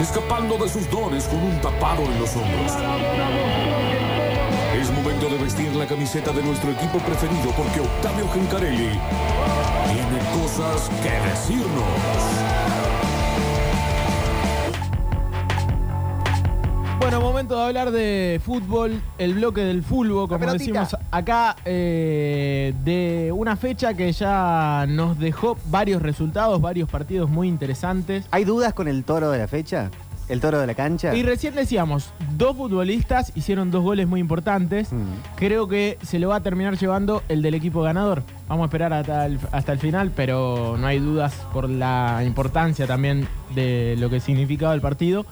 escapando de sus dones con un tapado en los hombros. Es momento de vestir la camiseta de nuestro equipo preferido porque Octavio Gencarelli tiene cosas que decirnos. Momento de hablar de fútbol, el bloque del fútbol, como decimos acá, eh, de una fecha que ya nos dejó varios resultados, varios partidos muy interesantes. ¿Hay dudas con el toro de la fecha? ¿El toro de la cancha? Y recién decíamos, dos futbolistas hicieron dos goles muy importantes. Mm. Creo que se lo va a terminar llevando el del equipo ganador. Vamos a esperar hasta el, hasta el final, pero no hay dudas por la importancia también de lo que significaba el partido.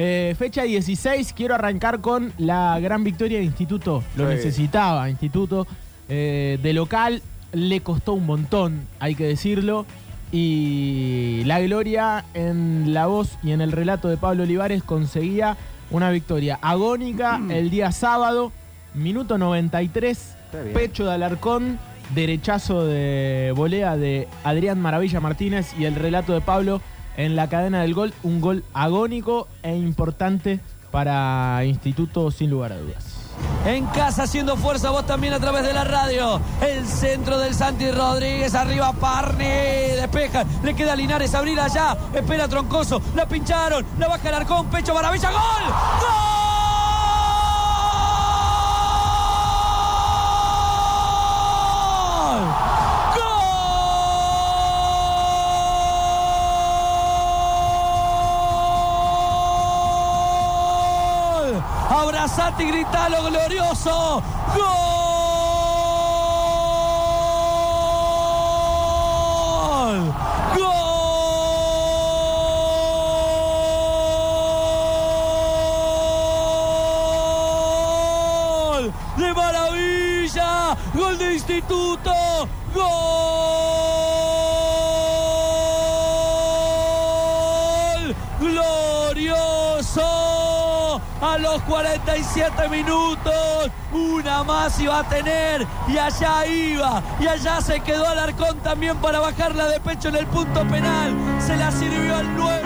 Eh, fecha 16, quiero arrancar con la gran victoria de Instituto. Lo Sí. necesitaba Instituto. Eh, de local le costó un montón, hay que decirlo. Y la gloria en la voz y en el relato de Pablo Olivares conseguía una victoria agónica el día sábado, minuto 93, Está bien. pecho de Alarcón, derechazo de volea de Adrián Maravilla Martínez y el relato de Pablo en la cadena del gol, un gol agónico e importante para Instituto sin lugar a dudas. En casa haciendo fuerza vos también a través de la radio. El centro del Santi Rodríguez, arriba Parni, despeja, le queda Linares abrir allá, espera Troncoso, la pincharon, la baja el arcón, pecho maravilla, gol, gol, Y gritalo glorioso. ¡Gol! 47 minutos, una más iba a tener y allá iba, y allá se quedó Alarcón también para bajarla de pecho en el punto penal, se la sirvió al 9.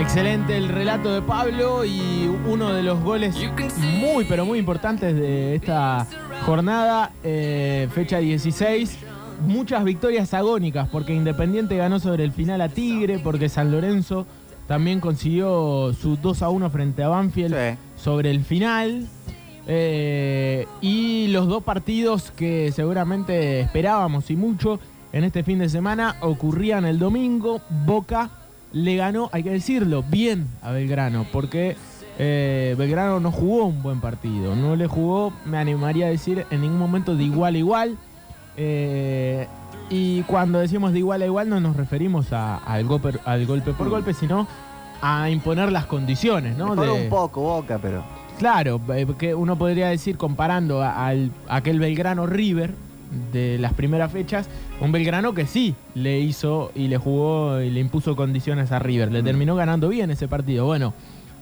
Excelente el relato de Pablo y uno de los goles muy pero muy importantes de esta jornada, eh, fecha 16. Muchas victorias agónicas porque Independiente ganó sobre el final a Tigre, porque San Lorenzo también consiguió su 2 a 1 frente a Banfield Sí. Sobre el final. Eh, y los dos partidos que seguramente esperábamos y mucho en este fin de semana ocurrían el domingo. Boca le ganó, hay que decirlo, bien a Belgrano, porque eh, Belgrano no jugó un buen partido. No le jugó, me animaría a decir, en ningún momento de igual a igual. Eh, y cuando decimos de igual a igual no nos referimos a- al, golpe, al golpe por golpe, sino a imponer las condiciones, ¿no? De- un poco Boca, pero... Claro, eh, que uno podría decir comparando a- al aquel Belgrano River de las primeras fechas, un Belgrano que sí le hizo y le jugó y le impuso condiciones a River, le terminó ganando bien ese partido. Bueno,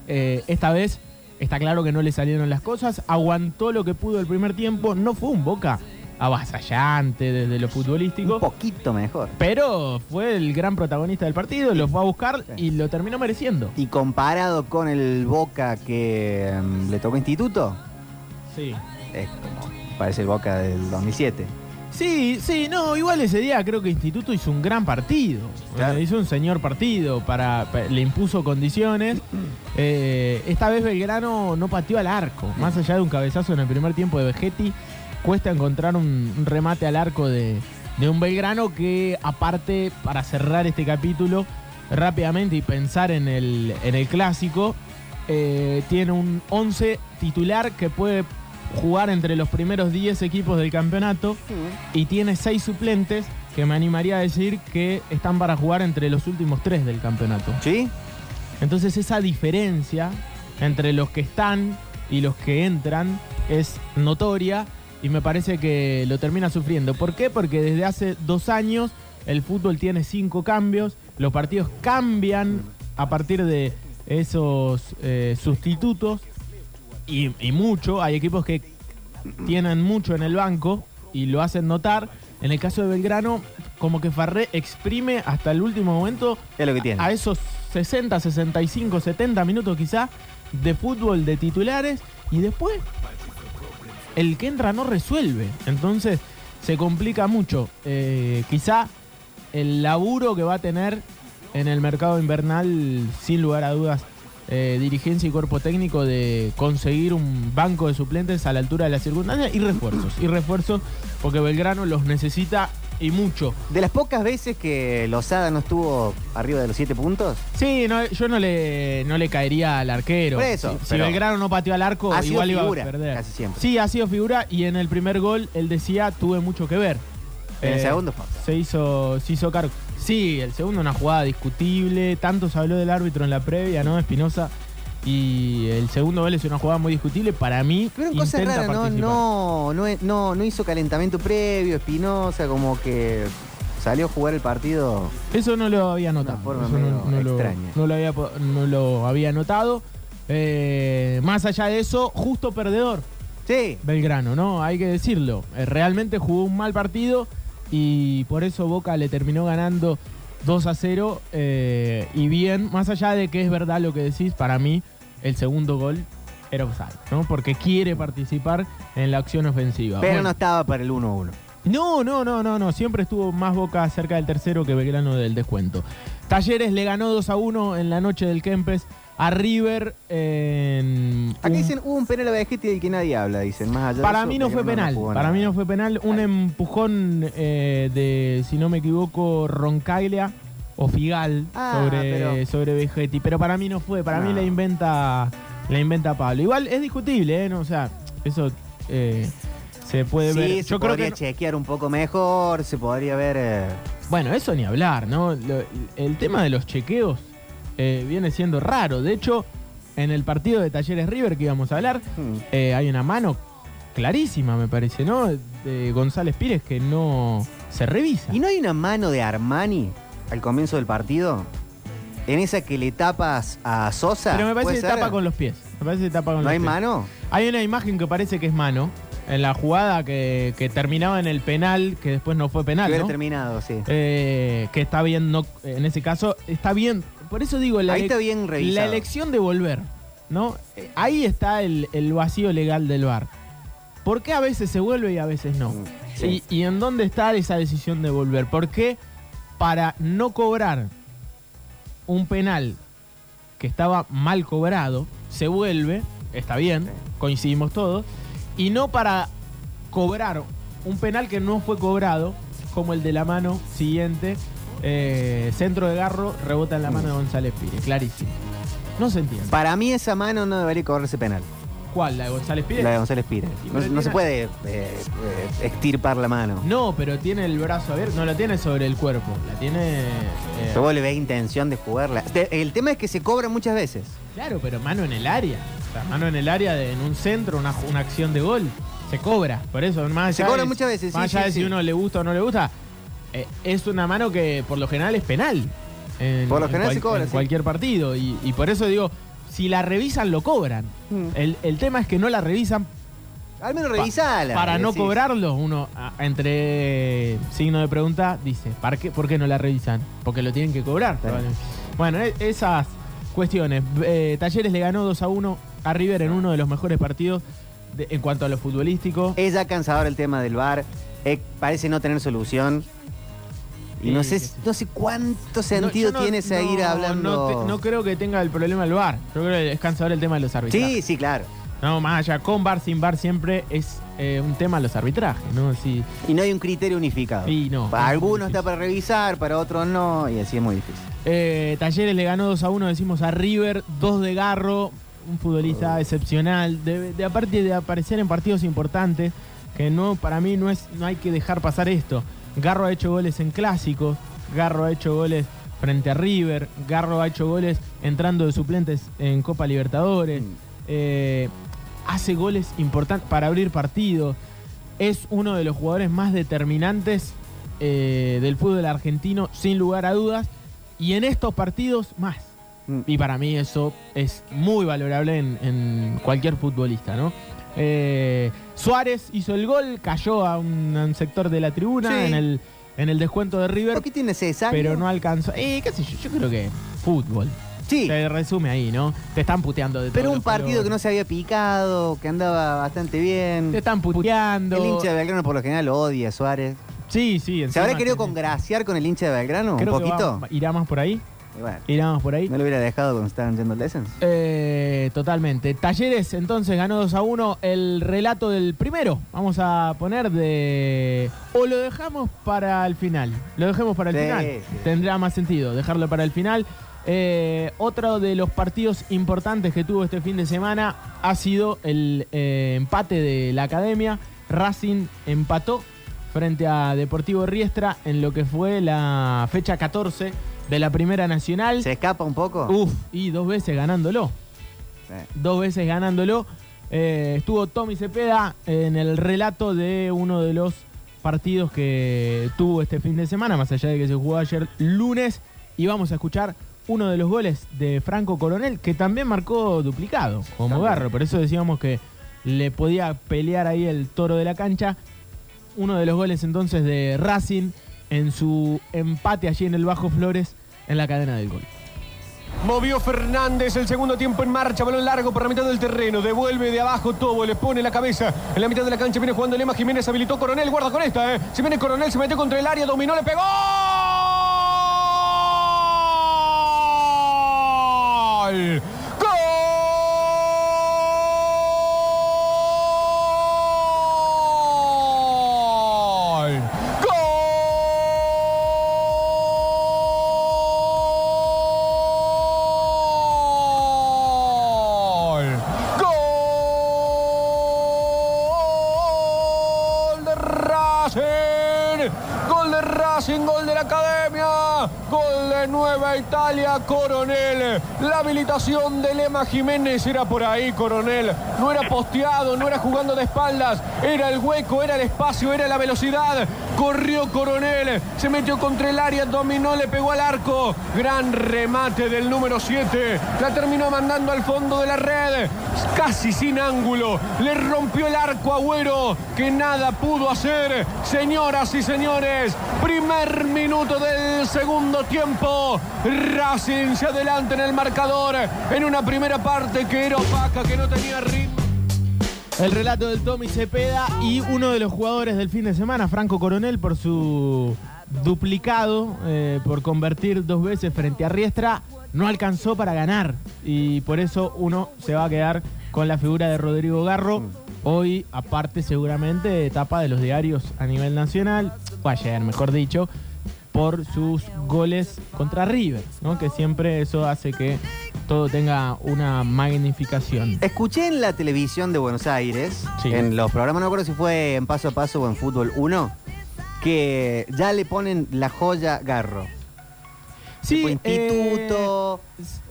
eh, esta vez está claro que no le salieron las cosas, aguantó lo que pudo el primer tiempo, no fue un Boca avasallante desde lo futbolístico. Un poquito mejor. Pero fue el gran protagonista del partido, lo fue a buscar y lo terminó mereciendo. Y comparado con el Boca que mm, le tocó Instituto, Sí. es como... Parece el Boca del 2007. Sí, sí, no, igual ese día creo que Instituto hizo un gran partido. Claro. Hizo un señor partido, para, pa- le impuso condiciones. Eh, esta vez Belgrano no pateó al arco. Más allá de un cabezazo en el primer tiempo de Vegetti, cuesta encontrar un, un remate al arco de, de un Belgrano que, aparte, para cerrar este capítulo rápidamente y pensar en el, en el clásico, eh, tiene un 11 titular que puede jugar entre los primeros 10 equipos del campeonato y tiene 6 suplentes que me animaría a decir que están para jugar entre los últimos 3 del campeonato. ¿Sí? Entonces esa diferencia entre los que están y los que entran es notoria y me parece que lo termina sufriendo. ¿Por qué? Porque desde hace dos años el fútbol tiene cinco cambios, los partidos cambian a partir de esos eh, sustitutos y, y mucho. Hay equipos que tienen mucho en el banco y lo hacen notar. En el caso de Belgrano, como que Farré exprime hasta el último momento Es lo que tiene. a esos 60, 65, 70 minutos quizá de fútbol de titulares y después el que entra no resuelve. Entonces se complica mucho. Eh, quizá el laburo que va a tener en el mercado invernal, sin lugar a dudas, eh, dirigencia y cuerpo técnico de conseguir un banco de suplentes a la altura de las circunstancias y refuerzos. Y refuerzos porque Belgrano los necesita y mucho. De las pocas veces que Lozada no estuvo arriba de los siete puntos, Sí, no, yo no le, no le caería al arquero. Por eso, si, Belgrano no pateó al arco, ha sido igual iba figura a perder. casi siempre. Sí, ha sido figura y en el primer gol él decía tuve mucho que ver. en el Eh, segundo fue. se hizo, se hizo cargo. Sí, el segundo una jugada discutible. Tanto se habló del árbitro en la previa, ¿no? Espinosa. Y el segundo gol es una jugada muy discutible. Para mí, Pero intenta raras, ¿no? No, no, no, no hizo calentamiento previo, Espinosa, como que salió a jugar el partido. Eso no lo había notado. Lo, lo había, no lo había notado. Eh, más allá de eso, justo perdedor. Sí, Belgrano, ¿no? Hay que decirlo. Eh, realmente jugó un mal partido y por eso Boca le terminó ganando 2 a 0. eh, y bien, más allá de que es verdad lo que decís, para mí el segundo gol era offside, ¿no? Porque quiere participar en la acción ofensiva. pero Bueno, no estaba para el 1-1. no, no, no, no, no. Siempre estuvo más Boca cerca del tercero que Belgrano del descuento. Talleres le ganó 2 a 1 en la noche del Kempes a River en Acá un- dicen, hubo un penal a Vegetti del que nadie habla, dicen, más allá de para eso, mí no fue penal. para nada. mí no fue penal. Un empujón eh, de, si no me equivoco, Roncaglia o Figal Ah, sobre, pero- sobre Vegetti. Pero para mí no fue. Para mí No. la inventa, la inventa Pablo. Igual es discutible, ¿eh? No, o sea, eso eh, se puede Sí, ver. se Yo creo podría que. no- chequear un poco mejor, se podría ver... eh, Bueno, eso ni hablar, ¿no? Lo- el tema de los chequeos eh, viene siendo raro. De hecho, en el partido de Talleres River que íbamos a hablar, hmm. hay una mano clarísima, me parece, ¿no? De González Pires que no se revisa. ¿Y no hay una mano de Armani al comienzo del partido? En esa que le tapas a Sosa. Pero me parece ¿puede que ser? tapa con los pies. Me parece que tapa con ¿No los hay pies. mano? Hay una imagen que parece que es mano. En la jugada que, que terminaba en el penal, que después no fue penal, Que ¿no? terminado, sí. Eh, que está bien, no, en ese caso, está bien. Por eso digo, la, Ahí está bien revisado. la elección de volver, ¿no? Eh, Ahí está el, el vacío legal del VAR. ¿Por qué a veces se vuelve y a veces no? Mm, sí. ¿Y, y en dónde está esa decisión de volver? ¿Por qué para no cobrar un penal que estaba mal cobrado, se vuelve, está bien, coincidimos todos, y no para cobrar un penal que no fue cobrado, como el de la mano siguiente, eh, centro de garro, rebota en la mano de González Pires, clarísimo. No se entiende. Para mí esa mano no debería cobrarse penal. ¿Cuál? ¿La de González Pires? La de González Pires. Y No, pero no tiene- se puede eh, eh, extirpar la mano. No, pero tiene el brazo abierto, no la tiene sobre el cuerpo, la tiene... eh, Se vuelve intención de jugarla. Te- El tema es que se cobra muchas veces. Claro, pero mano en el área. O sea, mano en el área de, en un centro, una, una acción de gol. Se cobra. Por eso, más Se cobra de- muchas veces, Más allá sí, de si sí. uno le gusta o no le gusta, eh, es una mano que por lo general es penal. En, Por lo en general se cobra, en sí. cualquier partido. Y, y por eso digo, si la revisan, lo cobran. Mm. El, el tema es que no la revisan Al menos pa- revisala. para no decís. cobrarlo. Uno, a- entre signo de pregunta, dice, ¿para qué, ¿por qué no la revisan? Porque lo tienen que cobrar. Claro. Bueno, e- esas cuestiones. Eh, Talleres le ganó 2 a 1 a River en uno de los mejores partidos de- en cuanto a lo futbolístico. Es ya cansador el tema del VAR. Eh, parece no tener solución. Y no sé, no sé cuánto sentido no- tiene seguir no- hablando. No, te- no creo que tenga el problema el VAR. Yo creo que es cansador el tema de los arbitrajes. sí, sí, claro. No, más allá, con VAR, sin VAR, siempre es eh, un tema los arbitrajes, ¿no? Sí. Y no hay un criterio unificado. Sí, no. Para Es algunos está para revisar, para otros no, y así es muy difícil. Eh, Talleres le ganó 2 a 1, decimos a River, 2 de Garro, un futbolista excepcional, de, de aparte de aparecer en partidos importantes, que no para mí no es no hay que dejar pasar esto. Garro ha hecho goles en clásicos, Garro ha hecho goles frente a River. Garro ha hecho goles entrando de suplentes en Copa Libertadores. Mm. Eh, hace goles importantes para abrir partidos. Es uno de los jugadores más determinantes eh, del fútbol argentino, sin lugar a dudas. Y en estos partidos, más. Mm. Y para mí eso es muy valorable en, en cualquier futbolista, ¿no? Eh, Suárez hizo el gol, cayó a un, a un sector de la tribuna Sí. en, el, en el descuento de River, ¿Por qué tiene pero no alcanzó. Eh, qué sé yo, yo creo que fútbol. Sí, Se resume ahí, ¿no? Te están puteando de pero un partido que no se había picado, que andaba bastante bien. Te están puteando. El hincha de Belgrano por lo general lo odia, Suárez. Sí, sí. ¿Se habrá querido congraciar con el hincha de Belgrano un Creo que poquito? va- irá más por ahí. Y bueno, por ahí. no lo hubiera dejado cuando estaban yendo Lessons. Eh, totalmente. Talleres entonces ganó 2 a 1 el relato del primero. Vamos a poner de... O lo dejamos para el final. Lo dejemos para el Sí, final. sí. Tendrá más sentido dejarlo para el final. Eh, otro de los partidos importantes que tuvo este fin de semana ha sido el eh, empate de la academia. Racing empató frente a Deportivo Riestra en lo que fue la fecha 14 de la Primera Nacional. ¿Se escapa un poco? Uf, y dos veces ganándolo. Eh, Dos veces ganándolo. Eh, estuvo Tommy Cepeda en el relato de uno de los partidos que tuvo este fin de semana, más allá de que se jugó ayer lunes. Y vamos a escuchar uno de los goles de Franco Coronel, que también marcó duplicado, como. Garro. Por eso decíamos que le podía pelear ahí el toro de la cancha. Uno de los goles entonces de Racing en su empate allí en el Bajo Flores en la cadena del gol. Movió Fernández el segundo tiempo en marcha, balón largo por la mitad del terreno, devuelve de abajo Tobo, le pone la cabeza en la mitad de la cancha, viene jugando Lema Jiménez, habilitó Coronel, guarda con esta, eh. Se viene Coronel, se metió contra el área, dominó, le pegó. Nueva Italia, Coronel! La habilitación de Lema Jiménez era por ahí, Coronel. No era posteado, no era jugando de espaldas. Era el hueco, era el espacio, era la velocidad. Corrió Coronel, se metió contra el área, dominó, le pegó al arco. Gran remate del número 7. La terminó mandando al fondo de la red. Casi sin ángulo. Le rompió el arco Agüero, que nada pudo hacer. Señoras y señores, primer minuto del segundo tiempo. Racing se adelanta en el marcador en una primera parte que era opaca, que no tenía ritmo. El relato del Tommy Cepeda y uno de los jugadores del fin de semana, Franco Coronel, por su duplicado, eh, por convertir dos veces frente a Riestra, no alcanzó para ganar. Y por eso uno se va a quedar con la figura de Rodrigo Garro. Hoy, aparte seguramente, etapa de los diarios a nivel nacional, o ayer mejor dicho, por sus goles contra River, ¿no? que siempre eso hace que todo tenga una magnificación. Escuché en la televisión de Buenos Aires, Sí. en los programas, no me acuerdo si fue en Paso a Paso o en Fútbol 1, que ya le ponen la joya Garro. Tipo eh, instituto,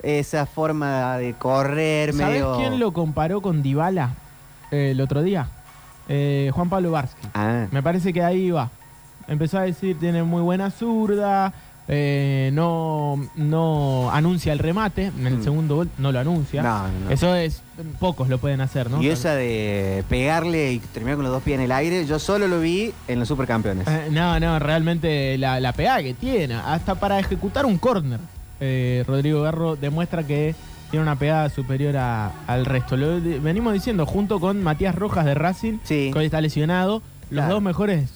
esa forma de correr ¿Sabés medio... quién lo comparó con Dybala eh, el otro día? Eh, Juan Pablo Varsky. Ah, Me parece que ahí va. Empezó a decir, tiene muy buena zurda, eh, no, no anuncia el remate, en el Mm. segundo gol no lo anuncia. No, no, no. Eso es, pocos lo pueden hacer, ¿no? y esa de pegarle y terminar con los dos pies en el aire, yo solo lo vi en los supercampeones. Eh, no, no, realmente la, la pegada que tiene, hasta para ejecutar un córner, eh, Rodrigo Garro demuestra que tiene una pegada superior a- al resto. Lo venimos diciendo, junto con Matías Rojas de Racing, Sí. que hoy está lesionado, los Claro. dos mejores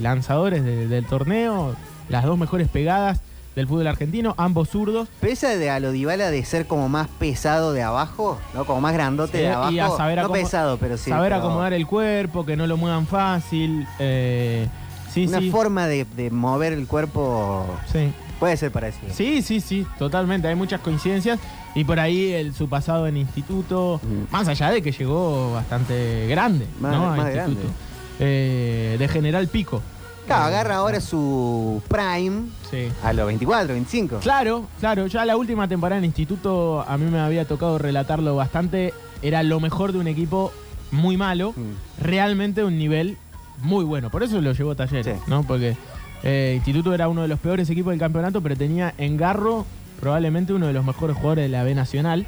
lanzadores de- del torneo, las dos mejores pegadas del fútbol argentino, ambos zurdos. Pesa de a lo Dybala de ser como más pesado de abajo, ¿no? Como más grandote de abajo. y a saber no pesado, pero sí. saber pero acomodar el cuerpo, que no lo muevan fácil. eh, sí, Una sí. forma de, de mover el cuerpo sí. puede ser parecido. Sí, sí, sí, totalmente. Hay muchas coincidencias. Y por ahí el, su pasado en instituto, Mm. más allá de que llegó bastante grande, Más- ¿no? Más instituto. grande. Eh, de General Pico, Claro, agarra ahora su prime Sí. a los 24, 25. Claro, claro, ya la última temporada en instituto a mí me había tocado relatarlo bastante. Era lo mejor de un equipo muy malo, Mm. realmente un nivel muy bueno. Por eso lo llevó Talleres, Sí. ¿no? Porque eh, Instituto era uno de los peores equipos del campeonato, pero tenía en Garro probablemente uno de los mejores jugadores de la B Nacional.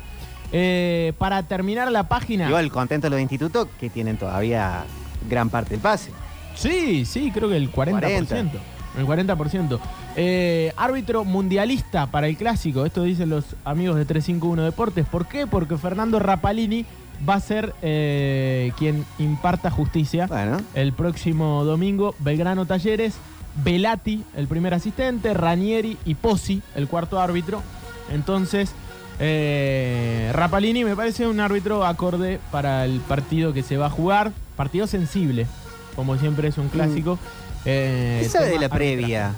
Eh, para terminar la página. Igual contento los institutos que tienen todavía gran parte del pase. Sí, sí, creo que el 40%. 40. El 40%. Eh, árbitro mundialista para el clásico. Esto dicen los amigos de 351 Deportes. ¿Por qué? Porque Fernando Rapalini va a ser eh, quien imparta justicia Bueno, el próximo domingo. Belgrano Talleres, Velati, el primer asistente, Ranieri y Pozzi, el cuarto árbitro. Entonces, eh, Rapalini me parece un árbitro acorde para el partido que se va a jugar. Partido sensible, como siempre es un clásico. Eh, ¿qué sabe de la arbitraje. previa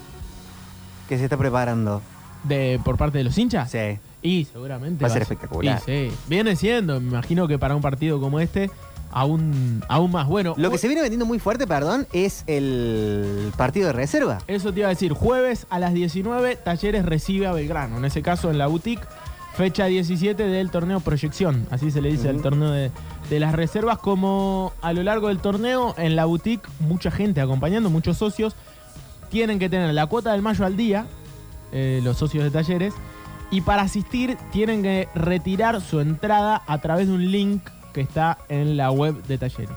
que se está preparando? De, ¿Por parte de los hinchas? Sí. Y seguramente. Va a ser espectacular. Y sí, viene siendo, me imagino que para un partido como este, aún, aún más. Bueno, Lo que se viene vendiendo muy fuerte, perdón, es el partido de reserva. Eso te iba a decir, jueves a las 19, Talleres recibe a Belgrano, en ese caso en la boutique, fecha 17 del torneo Proyección, así se le dice al Ujú. torneo de, de las reservas, como a lo largo del torneo, en la boutique, mucha gente acompañando, muchos socios, tienen que tener la cuota del mayo al día, eh, los socios de Talleres, y para asistir tienen que retirar su entrada a través de un link que está en la web de Talleres.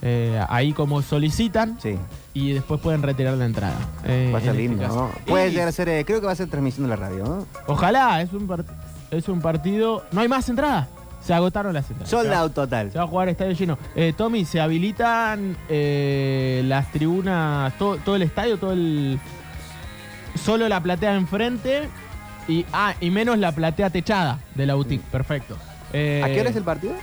Eh, ahí como solicitan, Sí, y después pueden retirar la entrada. eh, va a ser en este lindo. ¿no? Puede Y llegar a ser, eh, creo que va a ser transmisión de la radio, ¿no? Ojalá, es un, par- es un partido. ¿No hay más entradas? Se agotaron las entradas. Sold out total. Se va a jugar estadio lleno. Eh, Tommy, se habilitan eh, las tribunas, todo, todo el estadio, todo el. Solo la platea enfrente y. Ah, y menos la platea techada de la boutique. Perfecto. Eh, ¿A qué hora es el partido?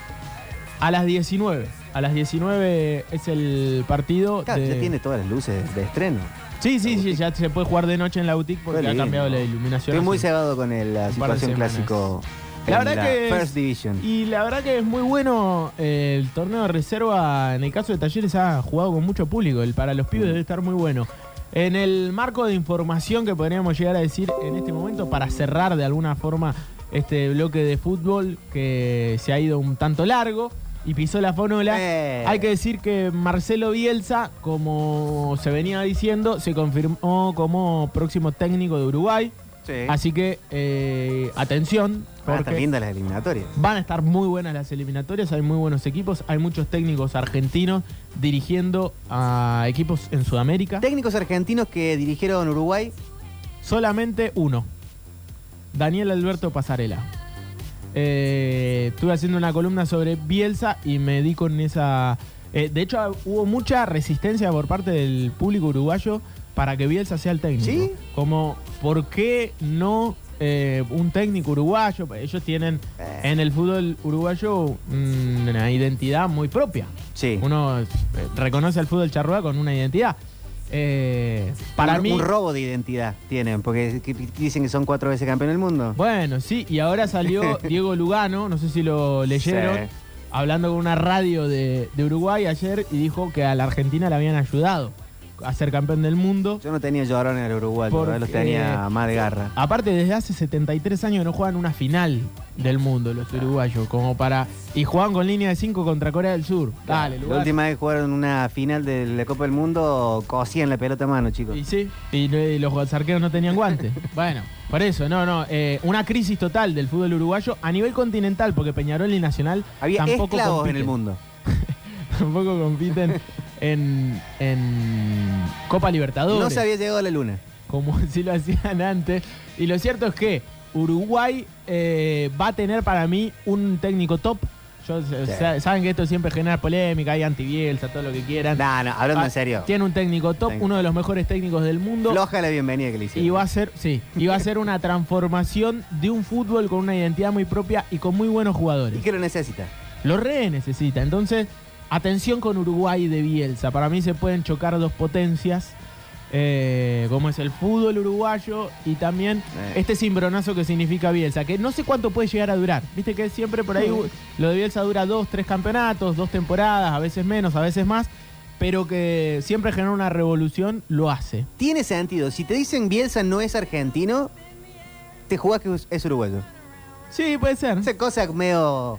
A las 19. A las 19 es el partido. Claro, de- ya tiene todas las luces de estreno. Sí, sí, sí, ya se puede jugar de noche en la boutique porque Qué ha lindo. cambiado la iluminación. Estoy muy cebado con el- la un par de situación semanas. clásico La en verdad que es- First Division. Y la verdad que es muy bueno eh, el torneo de reserva. En el caso de Talleres ha jugado con mucho público. El para los pibes debe estar muy bueno. En el marco de información que podríamos llegar a decir en este momento para cerrar de alguna forma este bloque de fútbol que se ha ido un tanto largo y pisó la. Eh. Hay que decir que Marcelo Bielsa, como se venía diciendo, se confirmó como próximo técnico de Uruguay. Sí. Así que eh, atención, Van a estar lindas las eliminatorias. van a estar muy buenas las eliminatorias, hay muy buenos equipos, hay muchos técnicos argentinos dirigiendo a equipos en Sudamérica. Técnicos argentinos que dirigieron Uruguay. Solamente uno, Daniel Alberto Pasarela. Eh, estuve haciendo una columna sobre Bielsa y me di con esa... eh, de hecho, hubo mucha resistencia por parte del público uruguayo para que Bielsa sea el técnico. ¿Sí? Como, ¿por qué no eh, un técnico uruguayo? Ellos tienen en el fútbol uruguayo una identidad muy propia. Sí. Uno reconoce al fútbol charrúa con una identidad. Eh, para un, mí... un robo de identidad tienen, porque que- dicen que son cuatro veces campeón del mundo. Bueno, sí, y ahora salió Diego Lugano, no sé si lo leyeron, Sí. hablando con una radio de, de Uruguay ayer y dijo que a la Argentina le habían ayudado a ser campeón del mundo. Yo no tenía llorón en el Uruguay, Porque- los tenía más de garra. Aparte, desde hace 73 años no juegan una final del mundo los uruguayos, como para... Y juegan con línea de 5 contra Corea del Sur. Dale, La Lugano. última vez que jugaron una final de la Copa del Mundo, cosían la pelota a mano, chicos. Y sí, y, los arqueros no tenían guantes. bueno, por eso, no, no. eh, una crisis total del fútbol uruguayo a nivel continental, porque Peñarol y Nacional Había tampoco esclavos en compiten. el mundo. tampoco compiten en, en Copa Libertadores. No se había llegado a la luna. Como si lo hacían antes. Y lo cierto es que Uruguay eh, va a tener para mí un técnico top. Yo- Saben que esto siempre genera polémica, hay antibielsa, todo lo que quieran. No, no, hablando Ah, en serio. Tiene un técnico top, uno de los mejores técnicos del mundo. Floja la bienvenida que le hicieron. Y va a ser, sí, y va a ser una transformación de un fútbol con una identidad muy propia y con muy buenos jugadores. ¿Y qué lo necesita? Lo re necesita. Entonces, atención con Uruguay de Bielsa. Para mí se pueden chocar dos potencias, eh, como es el fútbol uruguayo y también Eh. este cimbronazo que significa Bielsa, que no sé cuánto puede llegar a durar. Viste que siempre por ahí lo de Bielsa dura dos, tres campeonatos, dos temporadas, a veces menos, a veces más. pero que siempre genera una revolución, lo hace. Tiene sentido. Si te dicen Bielsa no es argentino, te jugás que es- es uruguayo. Sí, puede ser. Esa cosa medio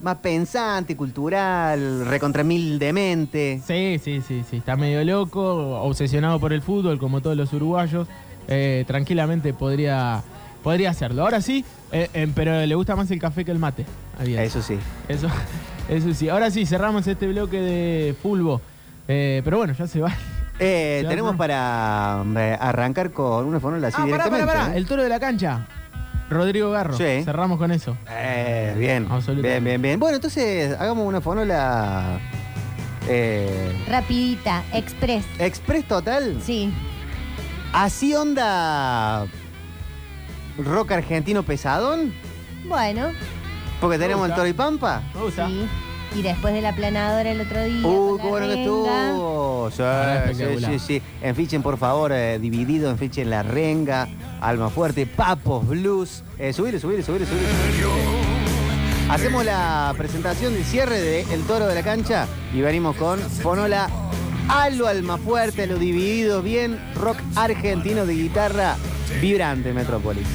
más pensante, cultural, recontra mil demente. Sí, sí, sí, sí. Está medio loco, obsesionado por el fútbol, como todos los uruguayos. Eh, tranquilamente podría, podría hacerlo. Ahora sí, eh, eh, pero le gusta más el café que el mate. Eso sí. Eso, eso sí. Ahora sí, cerramos este bloque de fulbo. Eh, pero bueno, ya se va. Eh, Ya, tenemos para eh, arrancar con una fonola así ah, pará, directamente. pará, pará. ¿eh? El toro de la cancha. Rodrigo Garro. Sí. Cerramos con eso. Eh, bien, Absolutamente. bien, bien, bien. Bueno, entonces hagamos una fonola eh, Rapidita, express. express total. Sí. Así onda rock argentino pesadón. Bueno, Porque tenemos el. Toro y Pampa. Me gusta. sí. Y después de la planadora el otro día. Uh, qué bueno que estuvo. Sí, Ah, sí, sí, sí. Enfichen, por favor, eh, dividido, enfichen La Renga, Alma Fuerte, Papos, Blues. Eh, subile, subile, subile, subile. subile. Hacemos la presentación del cierre de El Toro de la Cancha y venimos con Fonola a lo Alma Fuerte, a lo dividido, bien rock argentino de guitarra vibrante, Metrópolis.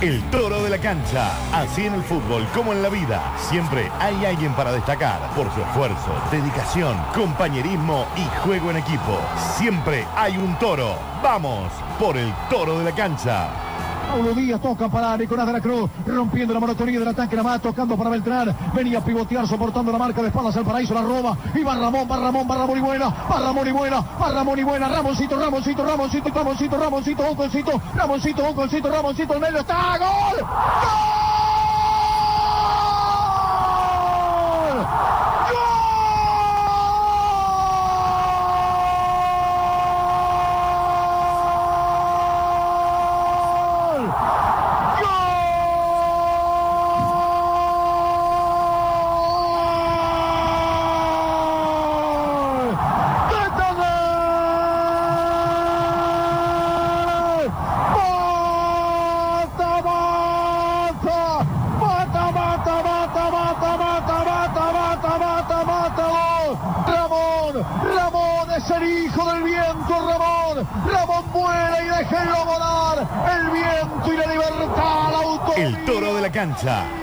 El toro de la cancha. Así en el fútbol como en la vida. Siempre hay alguien para destacar por su esfuerzo, dedicación, compañerismo y juego en equipo. Siempre hay un toro. Vamos por el toro de la cancha. Paulo Díaz toca para Nicolás de la Cruz, rompiendo la monotonía del ataque, la más tocando para Beltrán, venía a pivotear, soportando la marca de espaldas al paraíso, la roba, y va Ramón, va Ramón, va Ramón y buena, va Ramón y buena, va Ramón y buena, Ramoncito, Ramoncito, Ramoncito, Ramoncito, Ramoncito, Oconcito, Ramoncito, Oconcito, Ramoncito, el medio está, ¡gol! ¡Gol!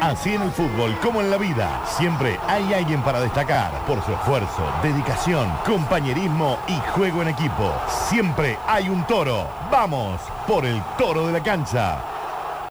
Así en el fútbol como en la vida. Siempre hay alguien para destacar por su esfuerzo, dedicación, compañerismo y juego en equipo. Siempre hay un toro. Vamos por el toro de la cancha.